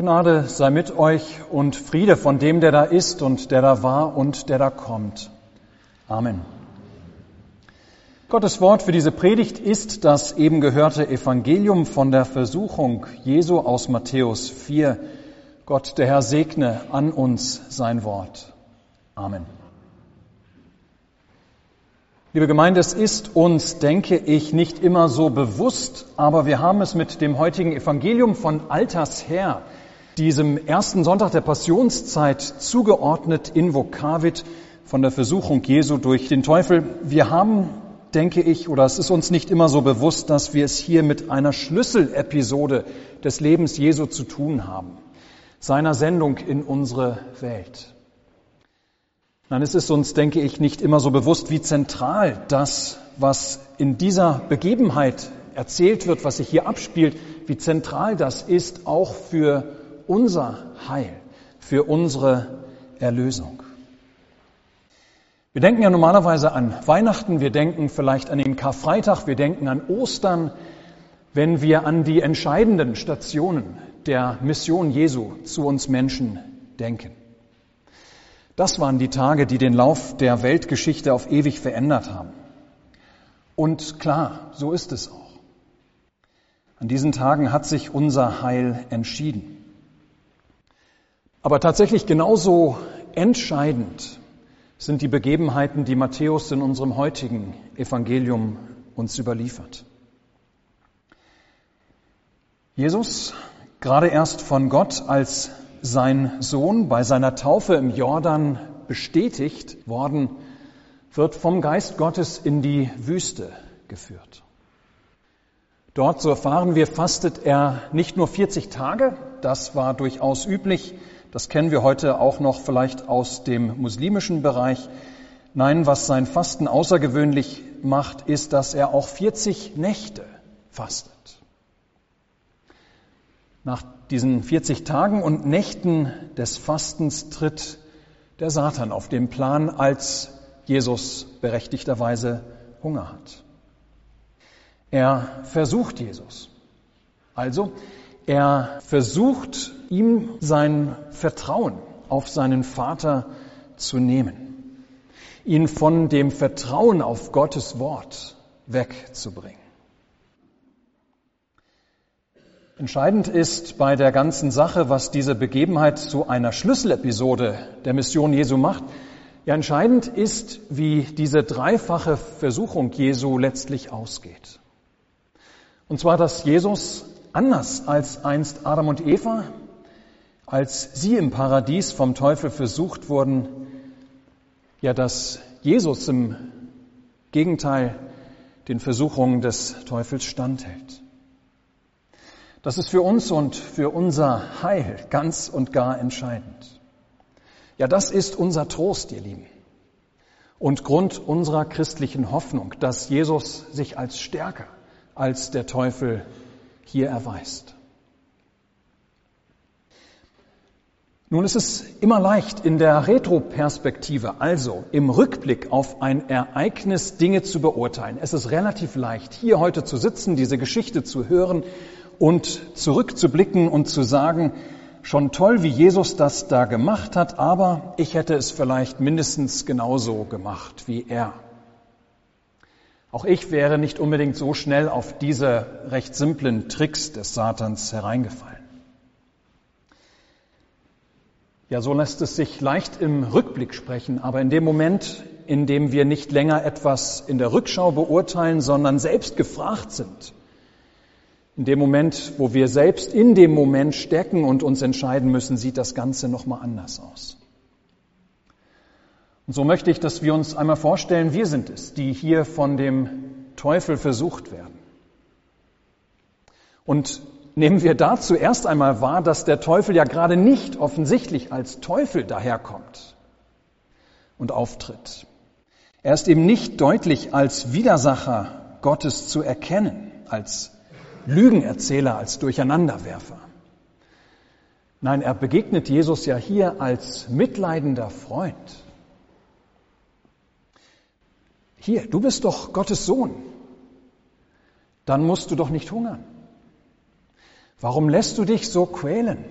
Gnade sei mit euch und Friede von dem, der da ist und der da war und der da kommt. Amen. Gottes Wort für diese Predigt ist das eben gehörte Evangelium von der Versuchung Jesu aus Matthäus 4. Gott, der Herr, segne an uns sein Wort. Amen. Liebe Gemeinde, es ist uns, denke ich, nicht immer so bewusst, aber wir haben es mit dem heutigen Evangelium von Alters her, diesem ersten Sonntag der Passionszeit zugeordnet in Vokavit von der Versuchung Jesu durch den Teufel. Wir haben, denke ich, oder es ist uns nicht immer so bewusst, dass wir es hier mit einer Schlüsselepisode des Lebens Jesu zu tun haben, seiner Sendung in unsere Welt. Nein, es ist uns, denke ich, nicht immer so bewusst, wie zentral das, was in dieser Begebenheit erzählt wird, was sich hier abspielt, wie zentral das ist auch für unser Heil, für unsere Erlösung. Wir denken ja normalerweise an Weihnachten, wir denken vielleicht an den Karfreitag, wir denken an Ostern, wenn wir an die entscheidenden Stationen der Mission Jesu zu uns Menschen denken. Das waren die Tage, die den Lauf der Weltgeschichte auf ewig verändert haben. Und klar, so ist es auch. An diesen Tagen hat sich unser Heil entschieden. Aber tatsächlich genauso entscheidend sind die Begebenheiten, die Matthäus in unserem heutigen Evangelium uns überliefert. Jesus, gerade erst von Gott als sein Sohn bei seiner Taufe im Jordan bestätigt worden, wird vom Geist Gottes in die Wüste geführt. Dort, so erfahren wir, fastet er nicht nur 40 Tage, das war durchaus üblich, das kennen wir heute auch noch vielleicht aus dem muslimischen Bereich. Nein, was sein Fasten außergewöhnlich macht, ist, dass er auch 40 Nächte fastet. Nach diesen 40 Tagen und Nächten des Fastens tritt der Satan auf den Plan, als Jesus berechtigterweise Hunger hat. Er versucht Jesus. Also, er versucht ihm sein Vertrauen auf seinen Vater zu nehmen, ihn von dem Vertrauen auf Gottes Wort wegzubringen. Entscheidend ist bei der ganzen Sache, was diese Begebenheit zu einer Schlüsselepisode der Mission Jesu macht. Ja, entscheidend ist, wie diese dreifache Versuchung Jesu letztlich ausgeht. Und zwar, dass Jesus anders als einst Adam und Eva, als sie im Paradies vom Teufel versucht wurden, ja, dass Jesus im Gegenteil den Versuchungen des Teufels standhält. Das ist für uns und für unser Heil ganz und gar entscheidend. Ja, das ist unser Trost, ihr Lieben. Und Grund unserer christlichen Hoffnung, dass Jesus sich als stärker als der Teufel hier erweist. Nun ist es immer leicht in der Retroperspektive, also im Rückblick auf ein Ereignis Dinge zu beurteilen. Es ist relativ leicht, hier heute zu sitzen, diese Geschichte zu hören und zurückzublicken und zu sagen, schon toll, wie Jesus das da gemacht hat, aber ich hätte es vielleicht mindestens genauso gemacht wie er. Auch ich wäre nicht unbedingt so schnell auf diese recht simplen Tricks des Satans hereingefallen. Ja, so lässt es sich leicht im Rückblick sprechen, aber in dem Moment, in dem wir nicht länger etwas in der Rückschau beurteilen, sondern selbst gefragt sind, in dem Moment, wo wir selbst in dem Moment stecken und uns entscheiden müssen, sieht das Ganze nochmal anders aus. Und so möchte ich, dass wir uns einmal vorstellen, wir sind es, die hier von dem Teufel versucht werden. Und nehmen wir da zuerst einmal wahr, dass der Teufel ja gerade nicht offensichtlich als Teufel daherkommt und auftritt. Er ist eben nicht deutlich als Widersacher Gottes zu erkennen, als Lügenerzähler, als Durcheinanderwerfer. Nein, er begegnet Jesus ja hier als mitleidender Freund. Hier, du bist doch Gottes Sohn. Dann musst du doch nicht hungern. Warum lässt du dich so quälen?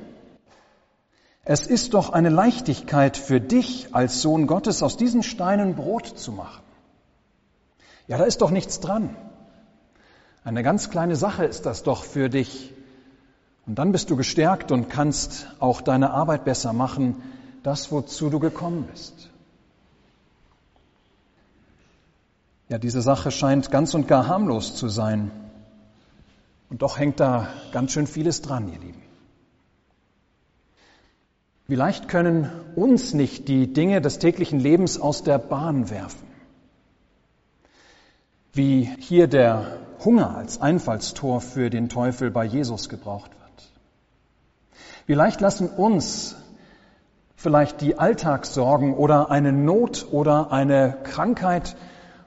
Es ist doch eine Leichtigkeit für dich als Sohn Gottes, aus diesen Steinen Brot zu machen. Ja, da ist doch nichts dran. Eine ganz kleine Sache ist das doch für dich. Und dann bist du gestärkt und kannst auch deine Arbeit besser machen, das, wozu du gekommen bist. Ja, diese Sache scheint ganz und gar harmlos zu sein. Und doch hängt da ganz schön vieles dran, ihr Lieben. Vielleicht können uns nicht die Dinge des täglichen Lebens aus der Bahn werfen. Wie hier der Hunger als Einfallstor für den Teufel bei Jesus gebraucht wird. Vielleicht lassen uns vielleicht die Alltagssorgen oder eine Not oder eine Krankheit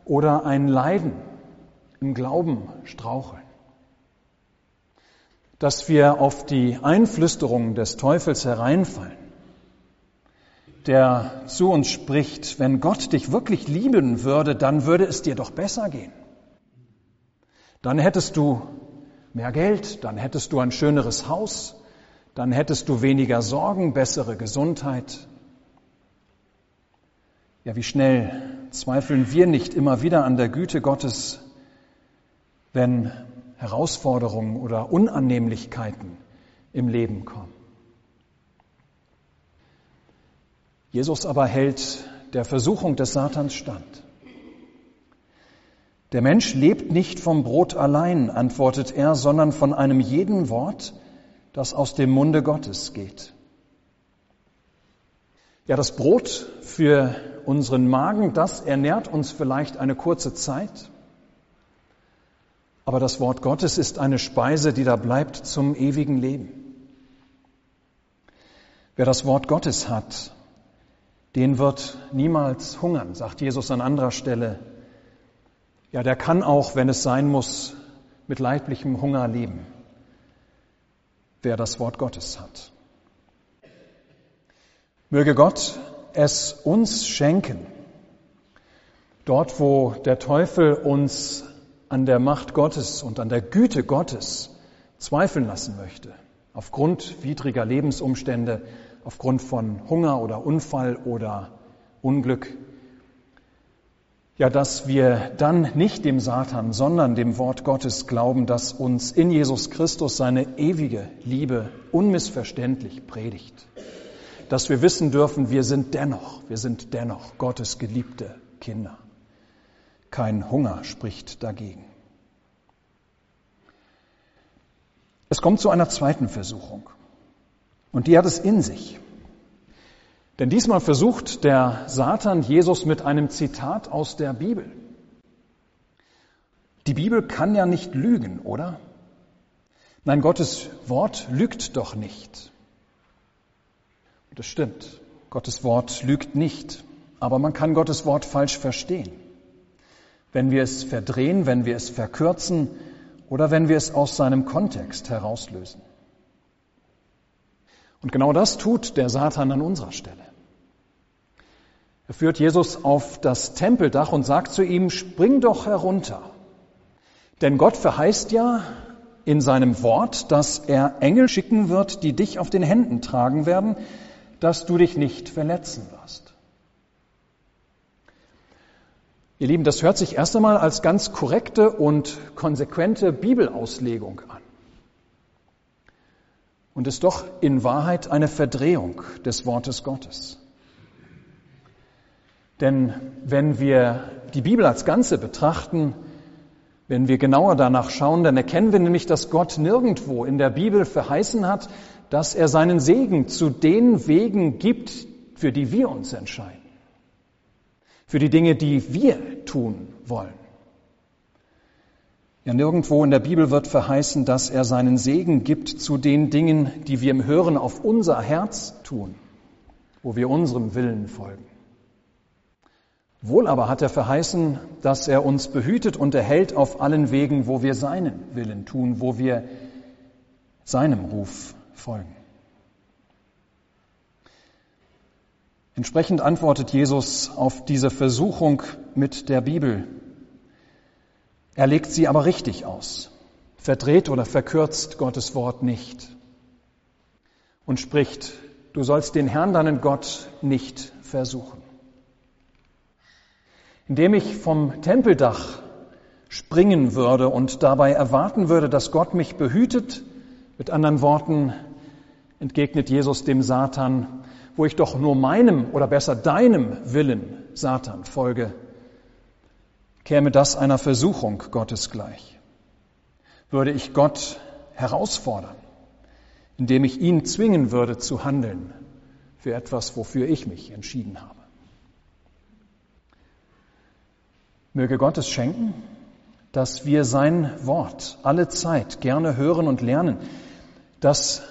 oder ein Leiden im Glauben straucheln. Dass wir auf die Einflüsterungen des Teufels hereinfallen, der zu uns spricht, wenn Gott dich wirklich lieben würde, dann würde es dir doch besser gehen. Dann hättest du mehr Geld, dann hättest du ein schöneres Haus, dann hättest du weniger Sorgen, bessere Gesundheit. Ja, wie schnell zweifeln wir nicht immer wieder an der Güte Gottes, wenn Herausforderungen oder Unannehmlichkeiten im Leben kommen. Jesus aber hält der Versuchung des Satans stand. Der Mensch lebt nicht vom Brot allein, antwortet er, sondern von einem jeden Wort, das aus dem Munde Gottes geht. Ja, das Brot für unseren Magen, das ernährt uns vielleicht eine kurze Zeit. Aber das Wort Gottes ist eine Speise, die da bleibt zum ewigen Leben. Wer das Wort Gottes hat, den wird niemals hungern, sagt Jesus an anderer Stelle. Ja, der kann auch, wenn es sein muss, mit leiblichem Hunger leben, wer das Wort Gottes hat. Möge Gott es uns schenken, dort wo der Teufel uns an der Macht Gottes und an der Güte Gottes zweifeln lassen möchte, aufgrund widriger Lebensumstände, aufgrund von Hunger oder Unfall oder Unglück, ja, dass wir dann nicht dem Satan, sondern dem Wort Gottes glauben, das uns in Jesus Christus seine ewige Liebe unmissverständlich predigt dass wir wissen dürfen, wir sind dennoch, wir sind dennoch Gottes geliebte Kinder. Kein Hunger spricht dagegen. Es kommt zu einer zweiten Versuchung. Und die hat es in sich. Denn diesmal versucht der Satan Jesus mit einem Zitat aus der Bibel. Die Bibel kann ja nicht lügen, oder? Nein, Gottes Wort lügt doch nicht. Das stimmt. Gottes Wort lügt nicht. Aber man kann Gottes Wort falsch verstehen. Wenn wir es verdrehen, wenn wir es verkürzen oder wenn wir es aus seinem Kontext herauslösen. Und genau das tut der Satan an unserer Stelle. Er führt Jesus auf das Tempeldach und sagt zu ihm, spring doch herunter. Denn Gott verheißt ja in seinem Wort, dass er Engel schicken wird, die dich auf den Händen tragen werden, dass du dich nicht verletzen wirst. Ihr Lieben, das hört sich erst einmal als ganz korrekte und konsequente Bibelauslegung an. Und ist doch in Wahrheit eine Verdrehung des Wortes Gottes. Denn wenn wir die Bibel als Ganze betrachten, wenn wir genauer danach schauen, dann erkennen wir nämlich, dass Gott nirgendwo in der Bibel verheißen hat, dass er seinen Segen zu den Wegen gibt, für die wir uns entscheiden. Für die Dinge, die wir tun wollen. Ja, nirgendwo in der Bibel wird verheißen, dass er seinen Segen gibt zu den Dingen, die wir im Hören auf unser Herz tun, wo wir unserem Willen folgen. Wohl aber hat er verheißen, dass er uns behütet und erhält auf allen Wegen, wo wir seinen Willen tun, wo wir seinem Ruf folgen. Entsprechend antwortet Jesus auf diese Versuchung mit der Bibel. Er legt sie aber richtig aus, verdreht oder verkürzt Gottes Wort nicht und spricht du sollst den Herrn, deinen Gott, nicht versuchen. Indem ich vom Tempeldach springen würde und dabei erwarten würde, dass Gott mich behütet, mit anderen Worten entgegnet Jesus dem Satan, wo ich doch nur meinem oder besser deinem Willen, Satan, folge, käme das einer Versuchung Gottes gleich. Würde ich Gott herausfordern, indem ich ihn zwingen würde zu handeln für etwas, wofür ich mich entschieden habe. Möge Gott es schenken, dass wir sein Wort alle Zeit gerne hören und lernen, dass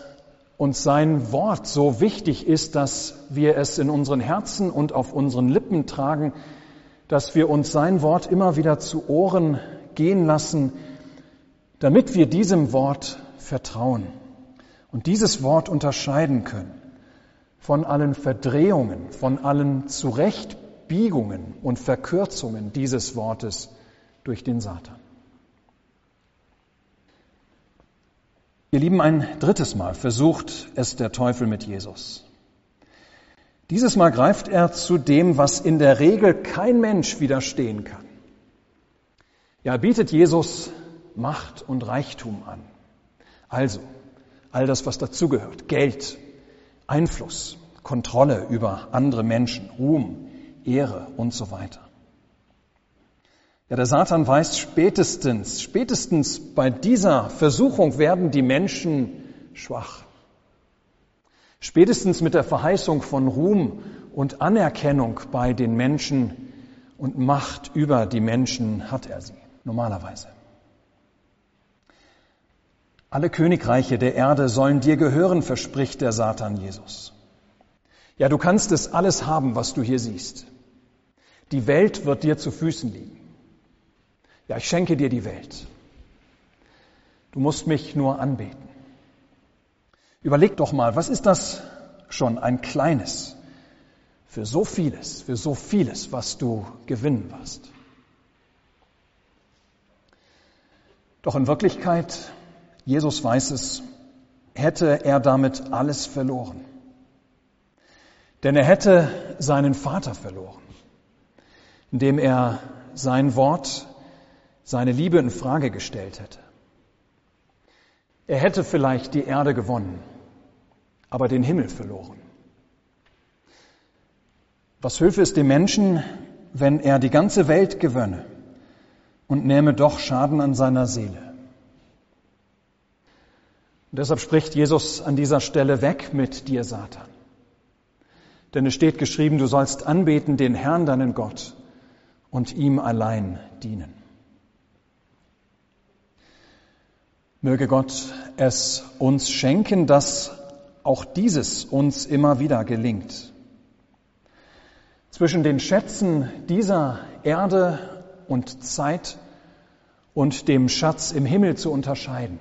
uns sein Wort so wichtig ist, dass wir es in unseren Herzen und auf unseren Lippen tragen, dass wir uns sein Wort immer wieder zu Ohren gehen lassen, damit wir diesem Wort vertrauen und dieses Wort unterscheiden können von allen Verdrehungen, von allen Zurechtbiegungen und Verkürzungen dieses Wortes durch den Satan. Ihr Lieben, ein drittes Mal versucht es der Teufel mit Jesus. Dieses Mal greift er zu dem, was in der Regel kein Mensch widerstehen kann. Ja, er bietet Jesus Macht und Reichtum an. Also, all das, was dazugehört. Geld, Einfluss, Kontrolle über andere Menschen, Ruhm, Ehre und so weiter. Ja, der Satan weiß spätestens, spätestens bei dieser Versuchung werden die Menschen schwach. Spätestens mit der Verheißung von Ruhm und Anerkennung bei den Menschen und Macht über die Menschen hat er sie, normalerweise. Alle Königreiche der Erde sollen dir gehören, verspricht der Satan Jesus. Ja, du kannst es alles haben, was du hier siehst. Die Welt wird dir zu Füßen liegen. Ja, ich schenke dir die Welt. Du musst mich nur anbeten. Überleg doch mal, was ist das schon ein kleines für so vieles, für so vieles, was du gewinnen wirst? Doch in Wirklichkeit, Jesus weiß es, hätte er damit alles verloren. Denn er hätte seinen Vater verloren, indem er sein Wort seine Liebe in Frage gestellt hätte. Er hätte vielleicht die Erde gewonnen, aber den Himmel verloren. Was hülfe es dem Menschen, wenn er die ganze Welt gewönne und nähme doch Schaden an seiner Seele? Und deshalb spricht Jesus an dieser Stelle weg mit dir, Satan. Denn es steht geschrieben, du sollst anbeten den Herrn, deinen Gott, und ihm allein dienen. Möge Gott es uns schenken, dass auch dieses uns immer wieder gelingt. Zwischen den Schätzen dieser Erde und Zeit und dem Schatz im Himmel zu unterscheiden.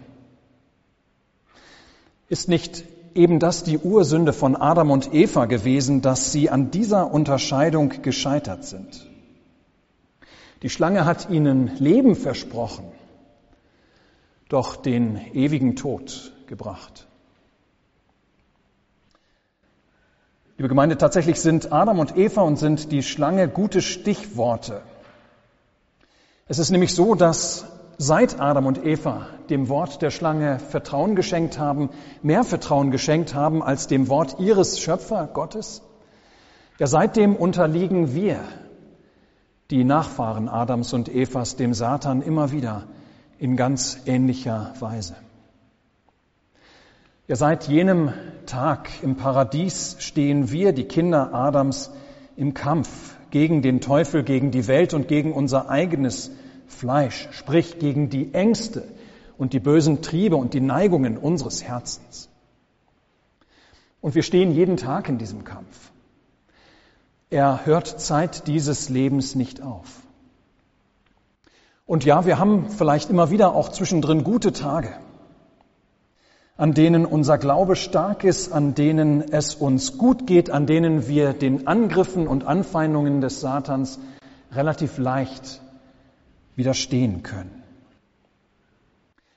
Ist nicht eben das die Ursünde von Adam und Eva gewesen, dass sie an dieser Unterscheidung gescheitert sind? Die Schlange hat ihnen Leben versprochen doch den ewigen Tod gebracht. Liebe Gemeinde, tatsächlich sind Adam und Eva und sind die Schlange gute Stichworte. Es ist nämlich so, dass seit Adam und Eva dem Wort der Schlange Vertrauen geschenkt haben, mehr Vertrauen geschenkt haben als dem Wort ihres Schöpfer Gottes, ja seitdem unterliegen wir, die Nachfahren Adams und Evas, dem Satan immer wieder in ganz ähnlicher Weise. Ja, seit jenem Tag im Paradies stehen wir, die Kinder Adams, im Kampf gegen den Teufel, gegen die Welt und gegen unser eigenes Fleisch, sprich gegen die Ängste und die bösen Triebe und die Neigungen unseres Herzens. Und wir stehen jeden Tag in diesem Kampf. Er hört Zeit dieses Lebens nicht auf. Und ja, wir haben vielleicht immer wieder auch zwischendrin gute Tage, an denen unser Glaube stark ist, an denen es uns gut geht, an denen wir den Angriffen und Anfeindungen des Satans relativ leicht widerstehen können.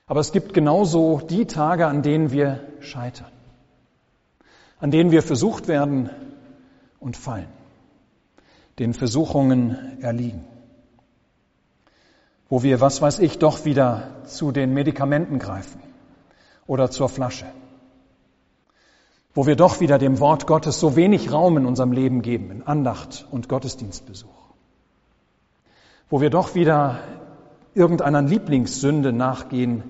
Aber es gibt genauso die Tage, an denen wir scheitern, an denen wir versucht werden und fallen, den Versuchungen erliegen, wo wir, was weiß ich, doch wieder zu den Medikamenten greifen oder zur Flasche, wo wir doch wieder dem Wort Gottes so wenig Raum in unserem Leben geben, in Andacht und Gottesdienstbesuch, wo wir doch wieder irgendeiner Lieblingssünde nachgehen,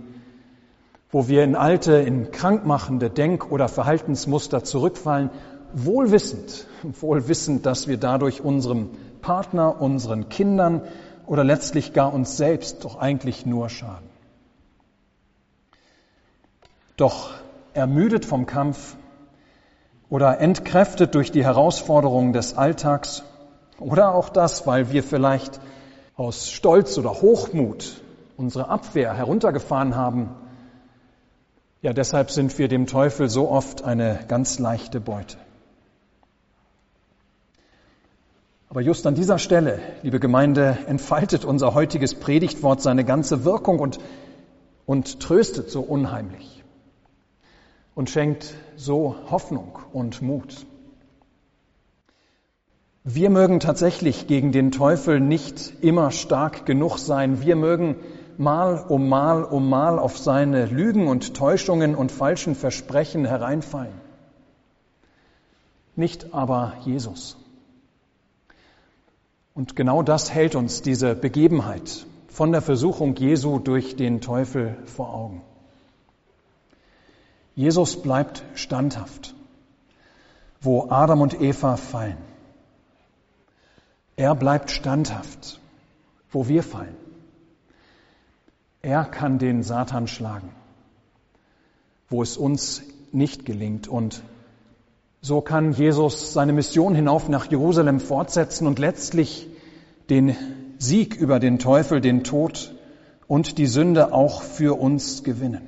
wo wir in alte, in krankmachende Denk- oder Verhaltensmuster zurückfallen, wohlwissend, wohlwissend, dass wir dadurch unserem Partner, unseren Kindern oder letztlich gar uns selbst doch eigentlich nur schaden. Doch ermüdet vom Kampf oder entkräftet durch die Herausforderungen des Alltags oder auch das, weil wir vielleicht aus Stolz oder Hochmut unsere Abwehr heruntergefahren haben, ja, deshalb sind wir dem Teufel so oft eine ganz leichte Beute. Aber just an dieser Stelle, liebe Gemeinde, entfaltet unser heutiges Predigtwort seine ganze Wirkung und, und tröstet so unheimlich und schenkt so Hoffnung und Mut. Wir mögen tatsächlich gegen den Teufel nicht immer stark genug sein. Wir mögen Mal um Mal um Mal auf seine Lügen und Täuschungen und falschen Versprechen hereinfallen. Nicht aber Jesus. Und genau das hält uns diese Begebenheit von der Versuchung Jesu durch den Teufel vor Augen. Jesus bleibt standhaft, wo Adam und Eva fallen. Er bleibt standhaft, wo wir fallen. Er kann den Satan schlagen, wo es uns nicht gelingt. Und so kann Jesus seine Mission hinauf nach Jerusalem fortsetzen und letztlich den Sieg über den Teufel, den Tod und die Sünde auch für uns gewinnen.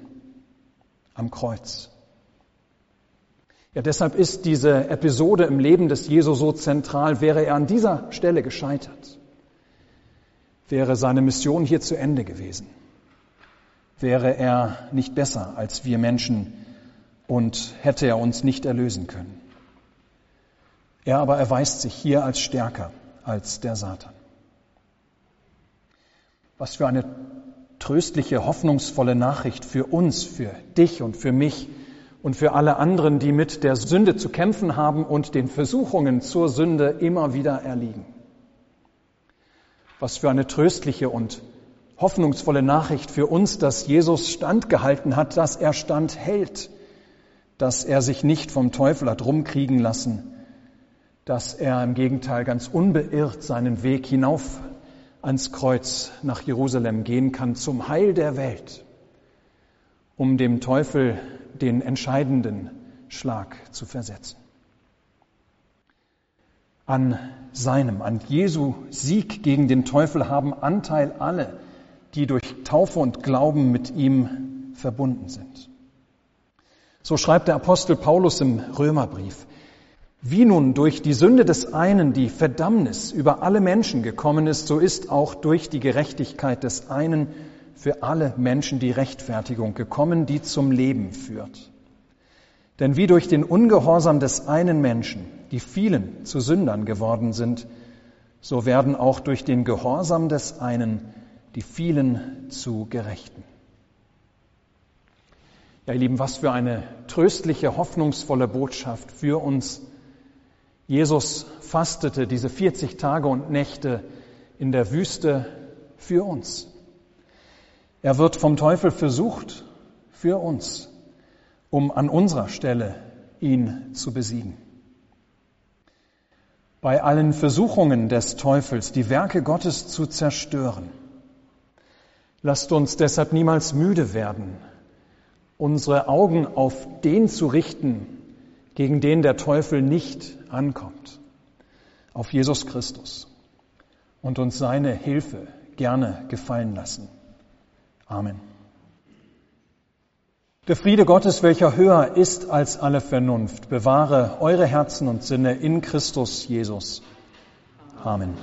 Am Kreuz. Ja, deshalb ist diese Episode im Leben des Jesu so zentral. Wäre er an dieser Stelle gescheitert, wäre seine Mission hier zu Ende gewesen. Wäre er nicht besser als wir Menschen und hätte er uns nicht erlösen können. Er aber erweist sich hier als stärker als der Satan. Was für eine tröstliche, hoffnungsvolle Nachricht für uns, für dich und für mich, und für alle anderen, die mit der Sünde zu kämpfen haben und den Versuchungen zur Sünde immer wieder erliegen. Was für eine tröstliche und hoffnungsvolle Nachricht für uns, dass Jesus standgehalten hat, dass er standhält, dass er sich nicht vom Teufel hat rumkriegen lassen, dass er im Gegenteil ganz unbeirrt seinen Weg hinauf ans Kreuz nach Jerusalem gehen kann zum Heil der Welt, um dem Teufel den entscheidenden Schlag zu versetzen. An seinem, an Jesu Sieg gegen den Teufel haben Anteil alle, die durch Taufe und Glauben mit ihm verbunden sind. So schreibt der Apostel Paulus im Römerbrief. Wie nun durch die Sünde des einen die Verdammnis über alle Menschen gekommen ist, so ist auch durch die Gerechtigkeit des einen für alle Menschen die Rechtfertigung gekommen, die zum Leben führt. Denn wie durch den Ungehorsam des einen Menschen die vielen zu Sündern geworden sind, so werden auch durch den Gehorsam des einen die vielen zu Gerechten. Ja, ihr Lieben, was für eine tröstliche, hoffnungsvolle Botschaft für uns. Jesus fastete diese 40 Tage und Nächte in der Wüste für uns. Er wird vom Teufel versucht für uns, um an unserer Stelle ihn zu besiegen. Bei allen Versuchungen des Teufels, die Werke Gottes zu zerstören, lasst uns deshalb niemals müde werden, unsere Augen auf den zu richten, gegen den der Teufel nicht ankommt, auf Jesus Christus und uns seine Hilfe gerne gefallen lassen. Amen. Der Friede Gottes, welcher höher ist als alle Vernunft, bewahre eure Herzen und Sinne in Christus Jesus. Amen.